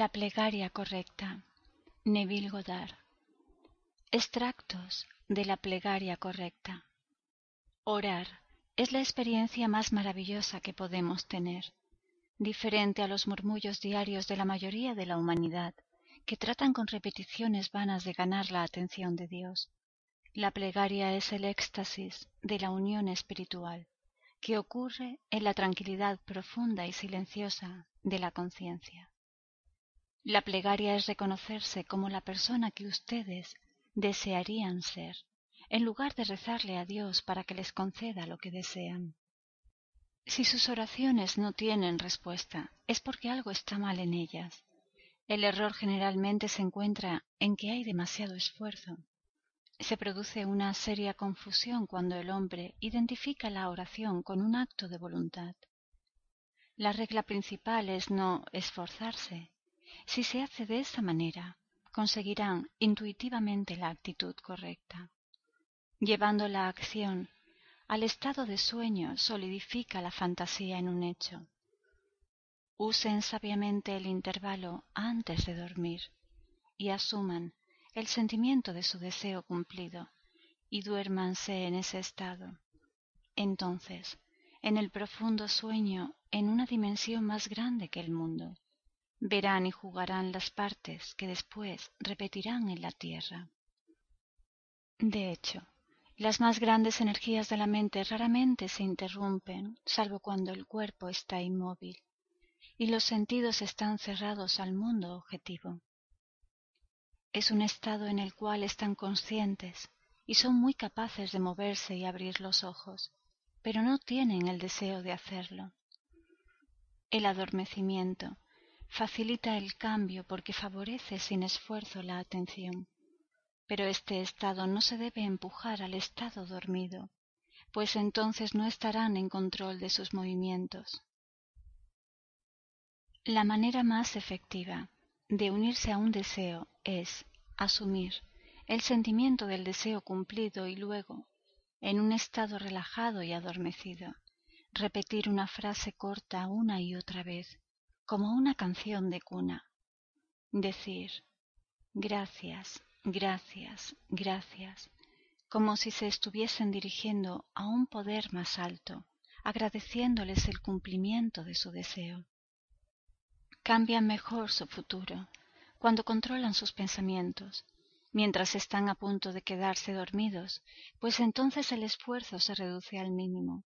La plegaria correcta. Neville Goddard. Extractos de la plegaria correcta. Orar es la experiencia más maravillosa que podemos tener, diferente a los murmullos diarios de la mayoría de la humanidad, que tratan con repeticiones vanas de ganar la atención de Dios. La plegaria es el éxtasis de la unión espiritual, que ocurre en la tranquilidad profunda y silenciosa de la conciencia. La plegaria es reconocerse como la persona que ustedes desearían ser, en lugar de rezarle a Dios para que les conceda lo que desean. Si sus oraciones no tienen respuesta, es porque algo está mal en ellas. El error generalmente se encuentra en que hay demasiado esfuerzo. Se produce una seria confusión cuando el hombre identifica la oración con un acto de voluntad. La regla principal es no esforzarse, si se hace de esa manera, conseguirán intuitivamente la actitud correcta. Llevando la acción al estado de sueño solidifica la fantasía en un hecho. Usen sabiamente el intervalo antes de dormir y asuman el sentimiento de su deseo cumplido y duérmanse en ese estado. Entonces, en el profundo sueño, en una dimensión más grande que el mundo, verán y jugarán las partes que después repetirán en la tierra. De hecho, las más grandes energías de la mente raramente se interrumpen, salvo cuando el cuerpo está inmóvil y los sentidos están cerrados al mundo objetivo. Es un estado en el cual están conscientes y son muy capaces de moverse y abrir los ojos, pero no tienen el deseo de hacerlo. El adormecimiento facilita el cambio porque favorece sin esfuerzo la atención. Pero este estado no se debe empujar al estado dormido, pues entonces no estarán en control de sus movimientos. La manera más efectiva de unirse a un deseo es asumir el sentimiento del deseo cumplido y luego, en un estado relajado y adormecido, repetir una frase corta una y otra vez, como una canción de cuna. Decir gracias, gracias, gracias, como si se estuviesen dirigiendo a un poder más alto, agradeciéndoles el cumplimiento de su deseo. Cambian mejor su futuro cuando controlan sus pensamientos, mientras están a punto de quedarse dormidos, pues entonces el esfuerzo se reduce al mínimo.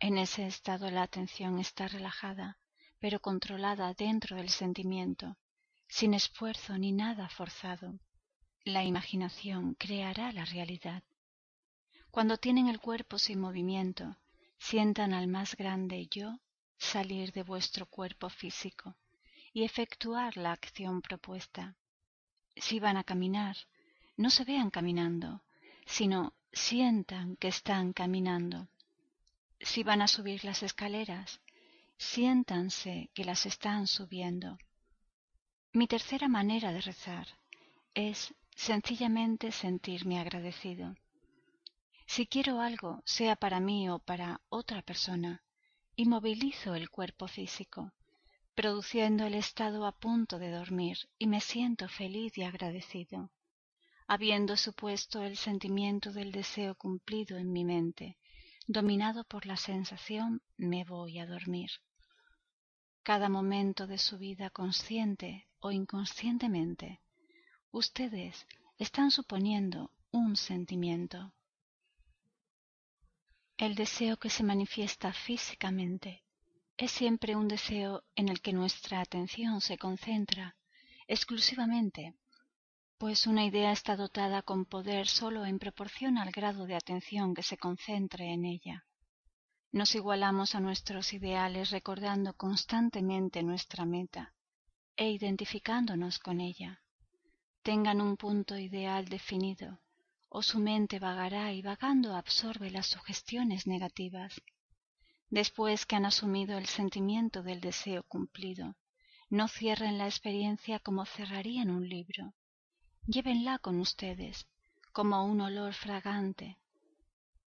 En ese estado la atención está relajada pero controlada dentro del sentimiento, sin esfuerzo ni nada forzado. La imaginación creará la realidad. Cuando tienen el cuerpo sin movimiento, sientan al más grande yo salir de vuestro cuerpo físico y efectuar la acción propuesta. Si van a caminar, no se vean caminando, sino sientan que están caminando. Si van a subir las escaleras, siéntanse que las están subiendo. Mi tercera manera de rezar es sencillamente sentirme agradecido. Si quiero algo, sea para mí o para otra persona, inmovilizo el cuerpo físico, produciendo el estado a punto de dormir y me siento feliz y agradecido, habiendo supuesto el sentimiento del deseo cumplido en mi mente, dominado por la sensación me voy a dormir cada momento de su vida consciente o inconscientemente, ustedes están suponiendo un sentimiento. El deseo que se manifiesta físicamente es siempre un deseo en el que nuestra atención se concentra exclusivamente, pues una idea está dotada con poder sólo en proporción al grado de atención que se concentre en ella. Nos igualamos a nuestros ideales recordando constantemente nuestra meta e identificándonos con ella. Tengan un punto ideal definido, o su mente vagará y vagando absorbe las sugestiones negativas. Después que han asumido el sentimiento del deseo cumplido, no cierren la experiencia como cerrarían un libro. Llévenla con ustedes, como un olor fragante,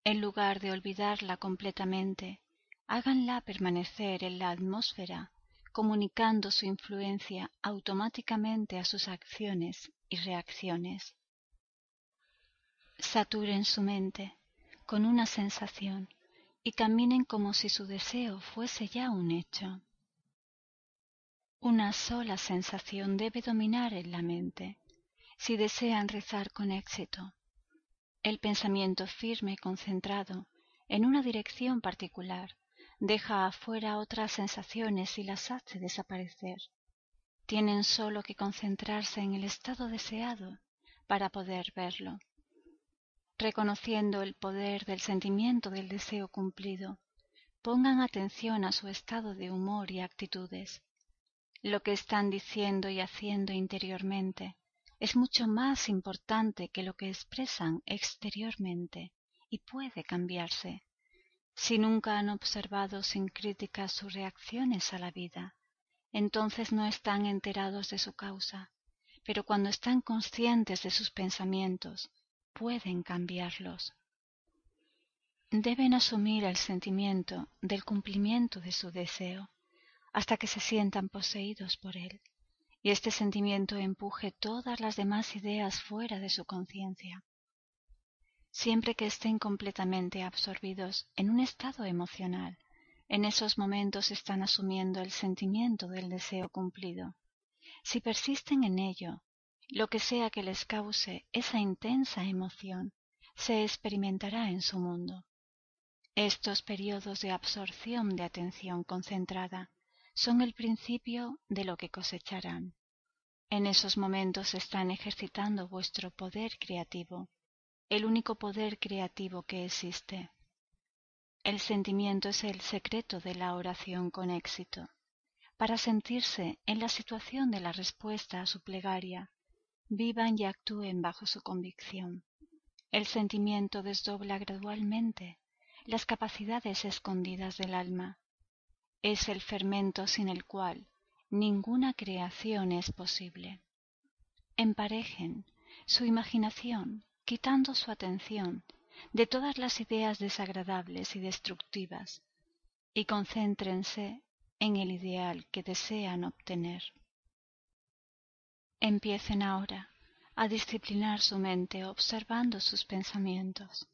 en lugar de olvidarla completamente, háganla permanecer en la atmósfera comunicando su influencia automáticamente a sus acciones y reacciones. Saturen su mente con una sensación y caminen como si su deseo fuese ya un hecho. Una sola sensación debe dominar en la mente si desean rezar con éxito. El pensamiento firme y concentrado en una dirección particular deja afuera otras sensaciones y las hace desaparecer. Tienen sólo que concentrarse en el estado deseado para poder verlo. Reconociendo el poder del sentimiento del deseo cumplido, pongan atención a su estado de humor y actitudes. Lo que están diciendo y haciendo interiormente es mucho más importante que lo que expresan exteriormente y puede cambiarse. Si nunca han observado sin crítica sus reacciones a la vida, entonces no están enterados de su causa, pero cuando están conscientes de sus pensamientos, pueden cambiarlos. Deben asumir el sentimiento del cumplimiento de su deseo hasta que se sientan poseídos por él y este sentimiento empuje todas las demás ideas fuera de su conciencia. Siempre que estén completamente absorbidos en un estado emocional, en esos momentos están asumiendo el sentimiento del deseo cumplido. Si persisten en ello, lo que sea que les cause esa intensa emoción se experimentará en su mundo. Estos periodos de absorción de atención concentrada son el principio de lo que cosecharán. En esos momentos están ejercitando vuestro poder creativo, el único poder creativo que existe. El sentimiento es el secreto de la oración con éxito. Para sentirse en la situación de la respuesta a su plegaria, vivan y actúen bajo su convicción. El sentimiento desdobla gradualmente las capacidades escondidas del alma es el fermento sin el cual ninguna creación es posible. Emparejen su imaginación quitando su atención de todas las ideas desagradables y destructivas y concéntrense en el ideal que desean obtener. Empiecen ahora a disciplinar su mente observando sus pensamientos.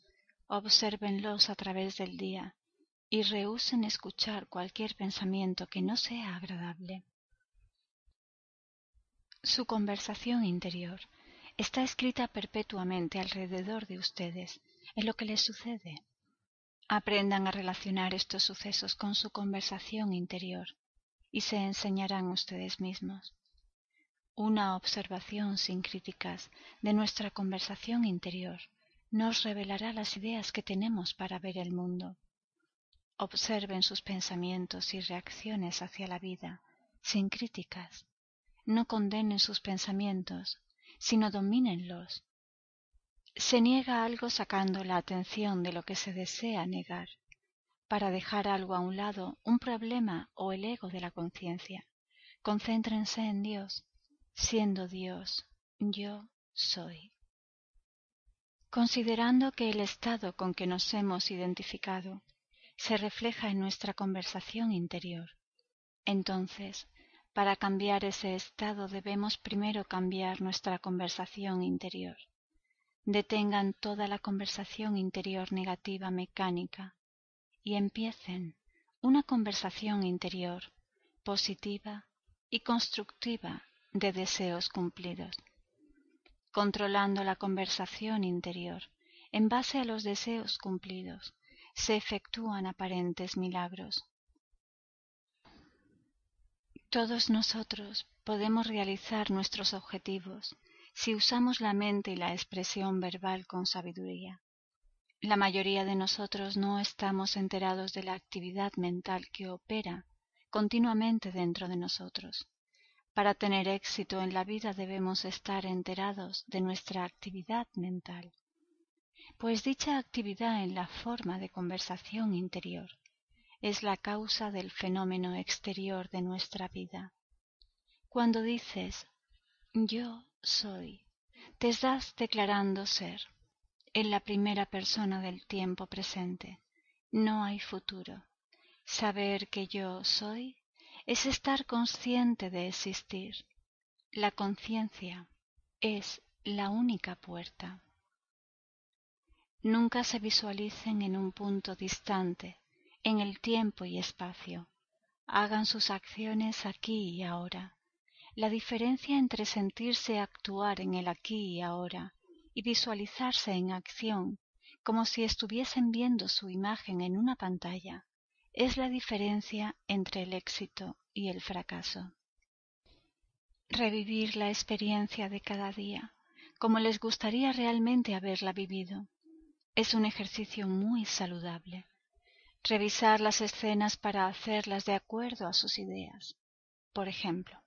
Obsérvenlos a través del día y rehúsen escuchar cualquier pensamiento que no sea agradable. Su conversación interior está escrita perpetuamente alrededor de ustedes en lo que les sucede. Aprendan a relacionar estos sucesos con su conversación interior y se enseñarán ustedes mismos. Una observación sin críticas de nuestra conversación interior nos revelará las ideas que tenemos para ver el mundo Observen sus pensamientos y reacciones hacia la vida sin críticas. No condenen sus pensamientos, sino domínenlos. Se niega algo sacando la atención de lo que se desea negar, para dejar algo a un lado, un problema o el ego de la conciencia. Concéntrense en Dios, siendo Dios, yo soy. Considerando que el estado con que nos hemos identificado se refleja en nuestra conversación interior. Entonces, para cambiar ese estado debemos primero cambiar nuestra conversación interior. Detengan toda la conversación interior negativa mecánica y empiecen una conversación interior positiva y constructiva de deseos cumplidos. Controlando la conversación interior en base a los deseos cumplidos, se efectúan aparentes milagros. Todos nosotros podemos realizar nuestros objetivos si usamos la mente y la expresión verbal con sabiduría. La mayoría de nosotros no estamos enterados de la actividad mental que opera continuamente dentro de nosotros. Para tener éxito en la vida debemos estar enterados de nuestra actividad mental pues dicha actividad en la forma de conversación interior es la causa del fenómeno exterior de nuestra vida. Cuando dices yo soy, te estás declarando ser en la primera persona del tiempo presente. No hay futuro. Saber que yo soy es estar consciente de existir. La conciencia es la única puerta. Nunca se visualicen en un punto distante, en el tiempo y espacio. Hagan sus acciones aquí y ahora. La diferencia entre sentirse actuar en el aquí y ahora y visualizarse en acción como si estuviesen viendo su imagen en una pantalla es la diferencia entre el éxito y el fracaso. Revivir la experiencia de cada día como les gustaría realmente haberla vivido es un ejercicio muy saludable. Revisar las escenas para hacerlas de acuerdo a sus ideas. Por ejemplo,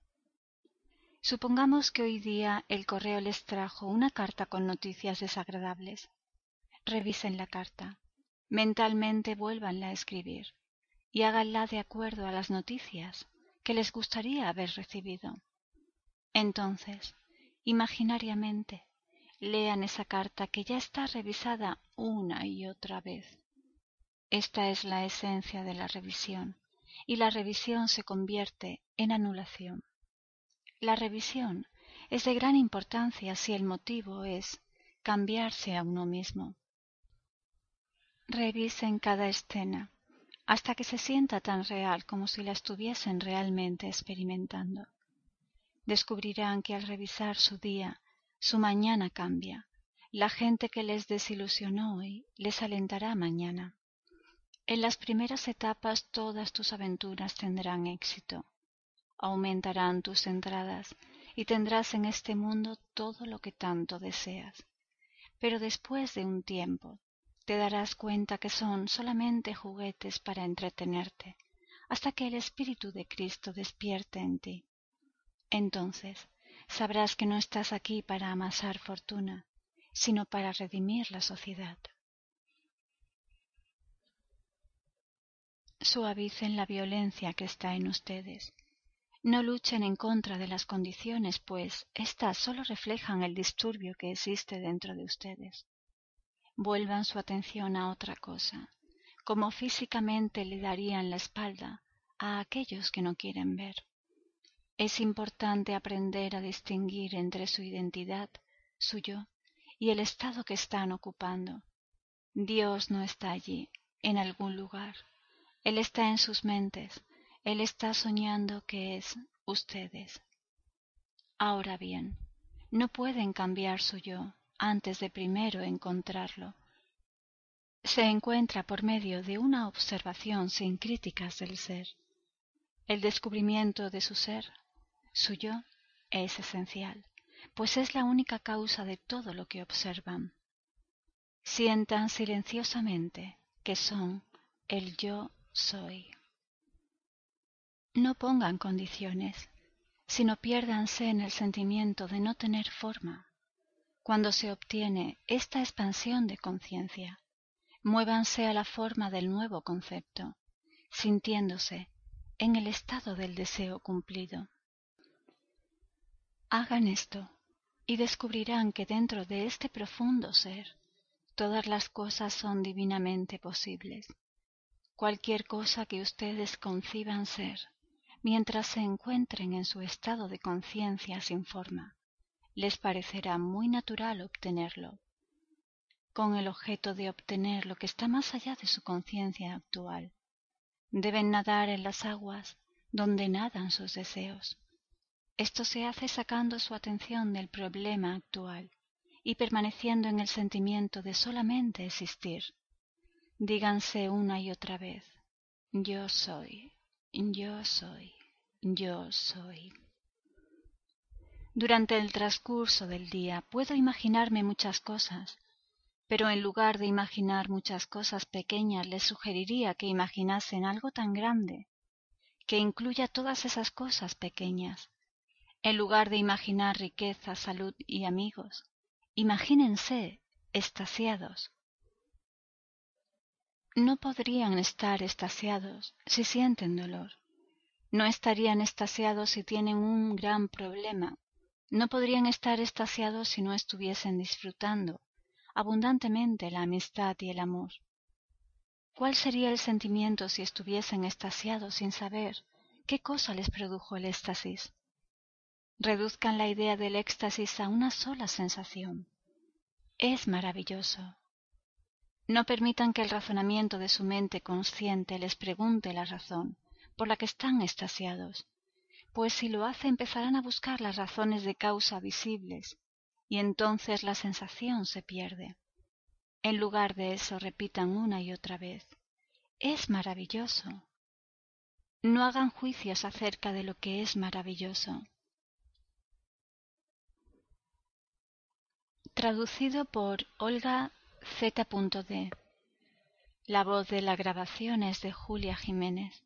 supongamos que hoy día el correo les trajo una carta con noticias desagradables. Revisen la carta, mentalmente vuélvanla a escribir y háganla de acuerdo a las noticias que les gustaría haber recibido. Entonces, imaginariamente, lean esa carta que ya está revisada una y otra vez. Esta es la esencia de la revisión, y la revisión se convierte en anulación. La revisión es de gran importancia si el motivo es cambiarse a uno mismo. Revisen cada escena hasta que se sienta tan real como si la estuviesen realmente experimentando. Descubrirán que al revisar su día su mañana cambia. La gente que les desilusionó hoy les alentará mañana. En las primeras etapas todas tus aventuras tendrán éxito. Aumentarán tus entradas y tendrás en este mundo todo lo que tanto deseas. Pero después de un tiempo te darás cuenta que son solamente juguetes para entretenerte, hasta que el Espíritu de Cristo despierte en ti. Entonces sabrás que no estás aquí para amasar fortuna, sino para redimir la sociedad. Suavicen la violencia que está en ustedes. No luchen en contra de las condiciones, pues éstas solo reflejan el disturbio que existe dentro de ustedes. Vuelvan su atención a otra cosa, como físicamente le darían la espalda a aquellos que no quieren ver. Es importante aprender a distinguir entre su identidad, su yo, y el estado que están ocupando. Dios no está allí, en algún lugar. Él está en sus mentes. Él está soñando que es ustedes. Ahora bien, no pueden cambiar su yo antes de primero encontrarlo. Se encuentra por medio de una observación sin críticas del ser. El descubrimiento de su ser suyo es esencial, pues es la única causa de todo lo que observan. Sientan silenciosamente que son el yo soy. No pongan condiciones, sino piérdanse en el sentimiento de no tener forma. Cuando se obtiene esta expansión de conciencia, muévanse a la forma del nuevo concepto, sintiéndose en el estado del deseo cumplido. Hagan esto y descubrirán que dentro de este profundo ser todas las cosas son divinamente posibles. Cualquier cosa que ustedes conciban ser, mientras se encuentren en su estado de conciencia sin forma, les parecerá muy natural obtenerlo, con el objeto de obtener lo que está más allá de su conciencia actual. Deben nadar en las aguas donde nadan sus deseos. Esto se hace sacando su atención del problema actual y permaneciendo en el sentimiento de solamente existir. Díganse una y otra vez, yo soy, yo soy, yo soy. Durante el transcurso del día puedo imaginarme muchas cosas, pero en lugar de imaginar muchas cosas pequeñas les sugeriría que imaginasen algo tan grande, que incluya todas esas cosas pequeñas en lugar de imaginar riqueza, salud y amigos, imagínense estasiados. No podrían estar estasiados si sienten dolor. No estarían estasiados si tienen un gran problema. No podrían estar estasiados si no estuviesen disfrutando abundantemente la amistad y el amor. ¿Cuál sería el sentimiento si estuviesen estasiados sin saber qué cosa les produjo el éxtasis. Reduzcan la idea del éxtasis a una sola sensación. Es maravilloso. No permitan que el razonamiento de su mente consciente les pregunte la razón por la que están extasiados, pues si lo hace empezarán a buscar las razones de causa visibles y entonces la sensación se pierde. En lugar de eso repitan una y otra vez es maravilloso. No hagan juicios acerca de lo que es maravilloso. Traducido por Olga Z.D. La voz de la grabación es de Julia Jiménez.